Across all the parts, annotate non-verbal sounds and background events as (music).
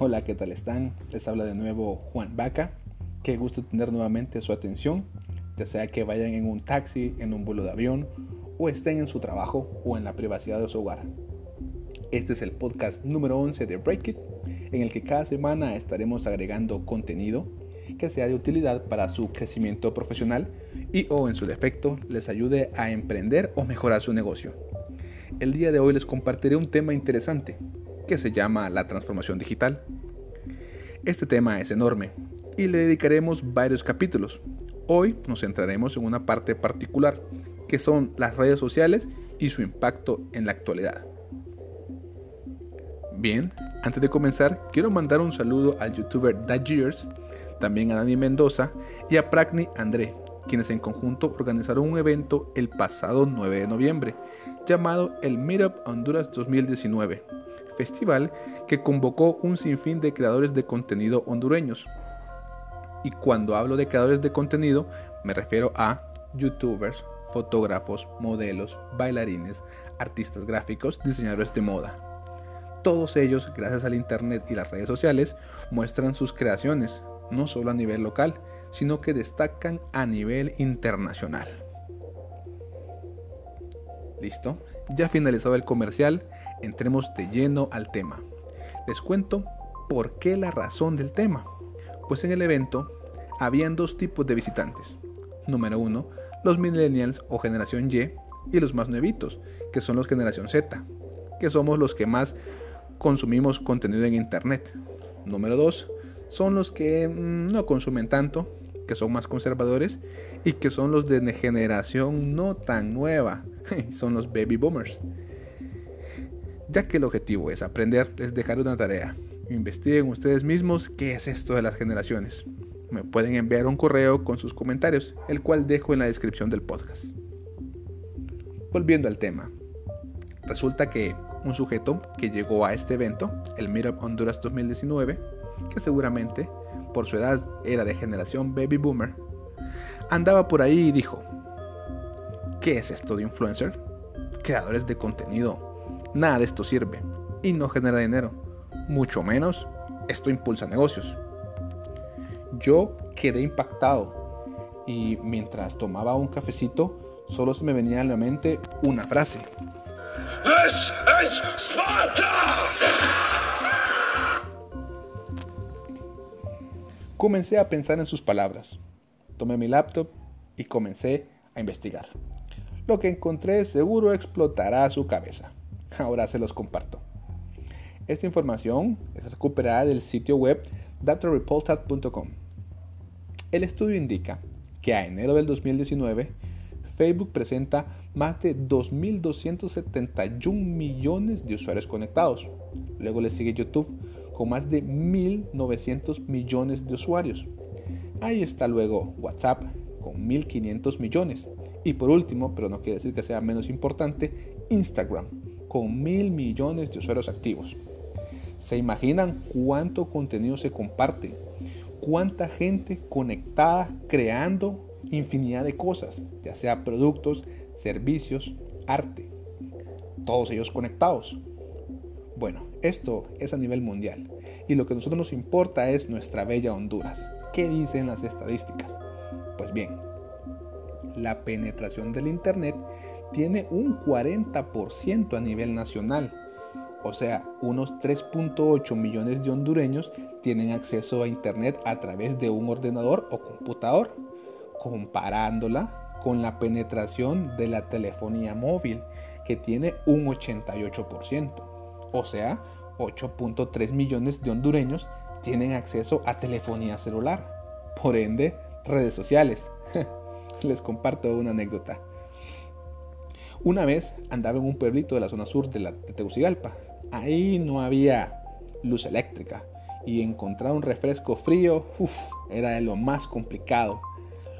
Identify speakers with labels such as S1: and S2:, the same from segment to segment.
S1: Hola, ¿qué tal están? Les habla de nuevo Juan Vaca. Qué gusto tener nuevamente su atención, ya sea que vayan en un taxi, en un vuelo de avión, o estén en su trabajo o en la privacidad de su hogar. Este es el podcast número 11 de Break It, en el que cada semana estaremos agregando contenido que sea de utilidad para su crecimiento profesional y o en su defecto les ayude a emprender o mejorar su negocio. El día de hoy les compartiré un tema interesante que se llama la transformación digital. Este tema es enorme y le dedicaremos varios capítulos. Hoy nos centraremos en una parte particular, que son las redes sociales y su impacto en la actualidad. Bien, antes de comenzar, quiero mandar un saludo al youtuber Years, también a Dani Mendoza y a Pragni André, quienes en conjunto organizaron un evento el pasado 9 de noviembre, llamado el Meetup Honduras 2019 festival que convocó un sinfín de creadores de contenido hondureños. Y cuando hablo de creadores de contenido, me refiero a youtubers, fotógrafos, modelos, bailarines, artistas gráficos, diseñadores de moda. Todos ellos, gracias al Internet y las redes sociales, muestran sus creaciones, no solo a nivel local, sino que destacan a nivel internacional. Listo, ya finalizado el comercial, entremos de lleno al tema. Les cuento por qué la razón del tema. Pues en el evento habían dos tipos de visitantes. Número uno, los millennials o generación Y y los más nuevitos, que son los generación Z, que somos los que más consumimos contenido en internet. Número dos, son los que mm, no consumen tanto, que son más conservadores y que son los de generación no tan nueva, (laughs) son los baby boomers. Ya que el objetivo es aprender, les dejaré una tarea. Investiguen ustedes mismos qué es esto de las generaciones. Me pueden enviar un correo con sus comentarios, el cual dejo en la descripción del podcast. Volviendo al tema. Resulta que un sujeto que llegó a este evento, el Meetup Honduras 2019, que seguramente por su edad era de generación baby boomer, andaba por ahí y dijo, ¿qué es esto de influencer? Creadores de contenido Nada de esto sirve y no genera dinero. Mucho menos esto impulsa negocios. Yo quedé impactado y mientras tomaba un cafecito solo se me venía a la mente una frase. ¡Es Comencé a pensar en sus palabras. Tomé mi laptop y comencé a investigar. Lo que encontré seguro explotará su cabeza. Ahora se los comparto. Esta información es recuperada del sitio web datareportat.com. El estudio indica que a enero del 2019 Facebook presenta más de 2.271 millones de usuarios conectados. Luego le sigue YouTube con más de 1.900 millones de usuarios. Ahí está luego WhatsApp con 1.500 millones. Y por último, pero no quiere decir que sea menos importante, Instagram con mil millones de usuarios activos. ¿Se imaginan cuánto contenido se comparte? ¿Cuánta gente conectada creando infinidad de cosas, ya sea productos, servicios, arte? Todos ellos conectados. Bueno, esto es a nivel mundial y lo que a nosotros nos importa es nuestra bella Honduras. ¿Qué dicen las estadísticas? Pues bien, la penetración del Internet tiene un 40% a nivel nacional. O sea, unos 3.8 millones de hondureños tienen acceso a Internet a través de un ordenador o computador, comparándola con la penetración de la telefonía móvil, que tiene un 88%. O sea, 8.3 millones de hondureños tienen acceso a telefonía celular. Por ende, redes sociales. (laughs) Les comparto una anécdota. Una vez andaba en un pueblito de la zona sur de, la, Tegucigalpa. Ahí no había luz eléctrica y encontrar un refresco frío era de lo más complicado.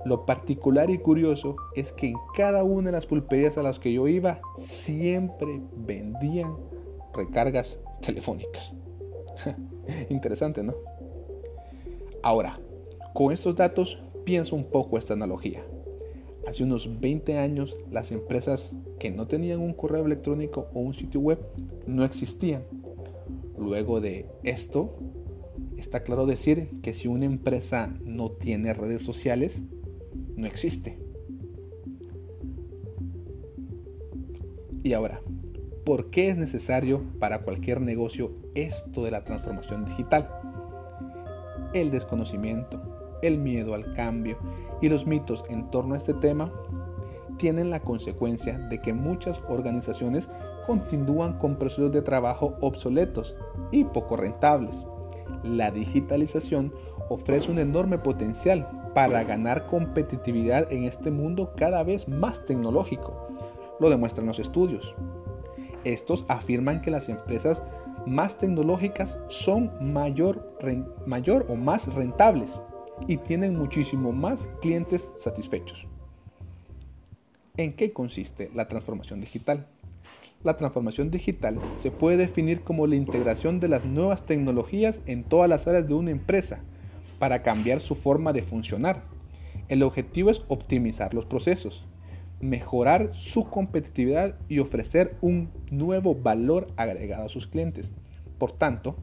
S1: Lo particular y curioso es que en cada una de las pulperías a las que yo iba siempre vendían recargas telefónicas. (laughs) Interesante, ¿no? Ahora, con estos datos pienso un poco esta analogía. Hace unos 20 años las empresas que no tenían un correo electrónico o un sitio web no existían. Luego de esto, está claro decir que si una empresa no tiene redes sociales, no existe. Y ahora, ¿por qué es necesario para cualquier negocio esto de la transformación digital? El desconocimiento, el miedo al cambio y los mitos en torno a este tema tienen la consecuencia de que muchas organizaciones continúan con procesos de trabajo obsoletos y poco rentables. La digitalización ofrece un enorme potencial para ganar competitividad en este mundo cada vez más tecnológico. Lo demuestran los estudios. Estos afirman que las empresas más tecnológicas son mayor, mayor o más rentables y tienen muchísimo más clientes satisfechos. ¿En qué consiste la transformación digital? La transformación digital se puede definir como la integración de las nuevas tecnologías en todas las áreas de una empresa para cambiar su forma de funcionar. El objetivo es optimizar los procesos, mejorar su competitividad y ofrecer un nuevo valor agregado a sus clientes. Por tanto,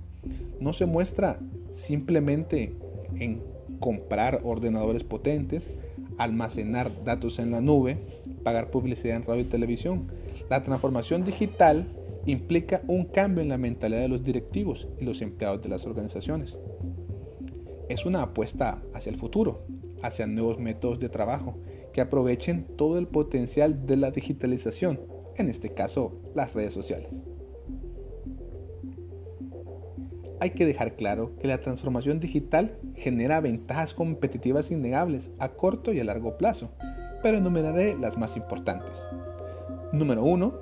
S1: no se muestra simplemente en comprar ordenadores potentes, almacenar datos en la nube, pagar publicidad en radio y televisión. La transformación digital implica un cambio en la mentalidad de los directivos y los empleados de las organizaciones. Es una apuesta hacia el futuro, hacia nuevos métodos de trabajo que aprovechen todo el potencial de la digitalización, en este caso las redes sociales. Hay que dejar claro que la transformación digital genera ventajas competitivas innegables a corto y a largo plazo, pero enumeraré las más importantes. Número 1.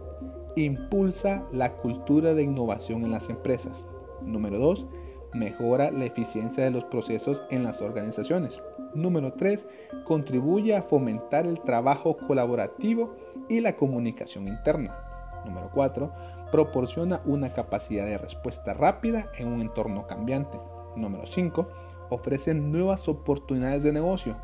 S1: Impulsa la cultura de innovación en las empresas. Número 2. Mejora la eficiencia de los procesos en las organizaciones. Número 3. Contribuye a fomentar el trabajo colaborativo y la comunicación interna. Número 4 proporciona una capacidad de respuesta rápida en un entorno cambiante. Número 5. Ofrece nuevas oportunidades de negocio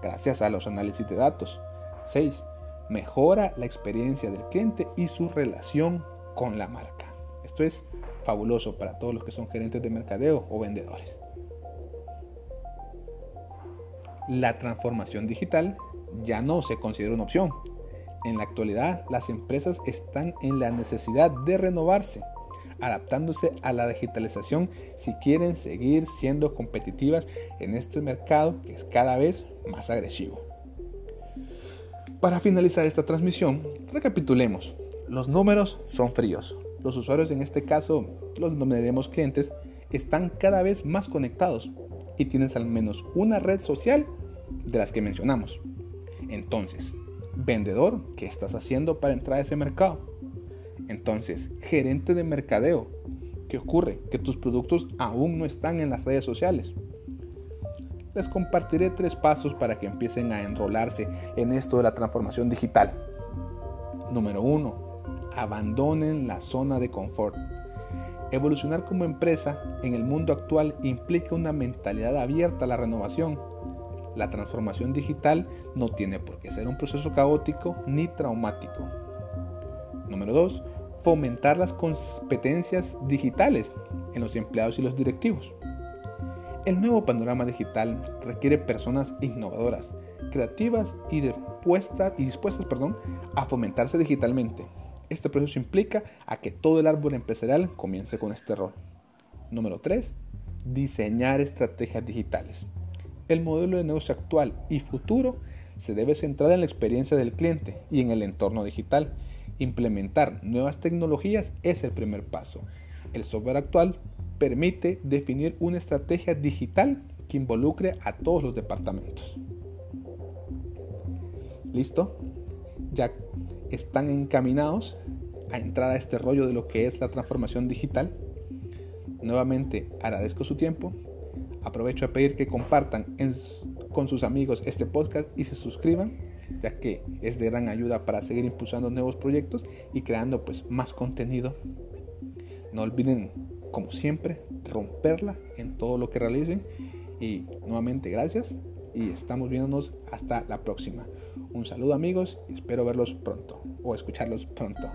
S1: gracias a los análisis de datos. 6. Mejora la experiencia del cliente y su relación con la marca. Esto es fabuloso para todos los que son gerentes de mercadeo o vendedores. La transformación digital ya no se considera una opción, en la actualidad, las empresas están en la necesidad de renovarse, adaptándose a la digitalización si quieren seguir siendo competitivas en este mercado que es cada vez más agresivo. Para finalizar esta transmisión, recapitulemos. Los números son fríos. Los usuarios, en este caso los denominaremos clientes, están cada vez más conectados y tienes al menos una red social de las que mencionamos. Entonces, Vendedor, ¿qué estás haciendo para entrar a ese mercado? Entonces, gerente de mercadeo, ¿qué ocurre? Que tus productos aún no están en las redes sociales. Les compartiré tres pasos para que empiecen a enrolarse en esto de la transformación digital. Número uno, abandonen la zona de confort. Evolucionar como empresa en el mundo actual implica una mentalidad abierta a la renovación la transformación digital no tiene por qué ser un proceso caótico ni traumático. Número 2. Fomentar las competencias digitales en los empleados y los directivos. El nuevo panorama digital requiere personas innovadoras, creativas y dispuestas, y dispuestas perdón, a fomentarse digitalmente. Este proceso implica a que todo el árbol empresarial comience con este rol. Número 3. Diseñar estrategias digitales. El modelo de negocio actual y futuro se debe centrar en la experiencia del cliente y en el entorno digital. Implementar nuevas tecnologías es el primer paso. El software actual permite definir una estrategia digital que involucre a todos los departamentos. ¿Listo? Ya están encaminados a entrar a este rollo de lo que es la transformación digital. Nuevamente agradezco su tiempo Aprovecho a pedir que compartan con sus amigos este podcast y se suscriban, ya que es de gran ayuda para seguir impulsando nuevos proyectos y creando pues más contenido. No olviden, como siempre, romperla en todo lo que realicen. Y nuevamente gracias y estamos viéndonos hasta la próxima. Un saludo amigos y espero verlos pronto o escucharlos pronto.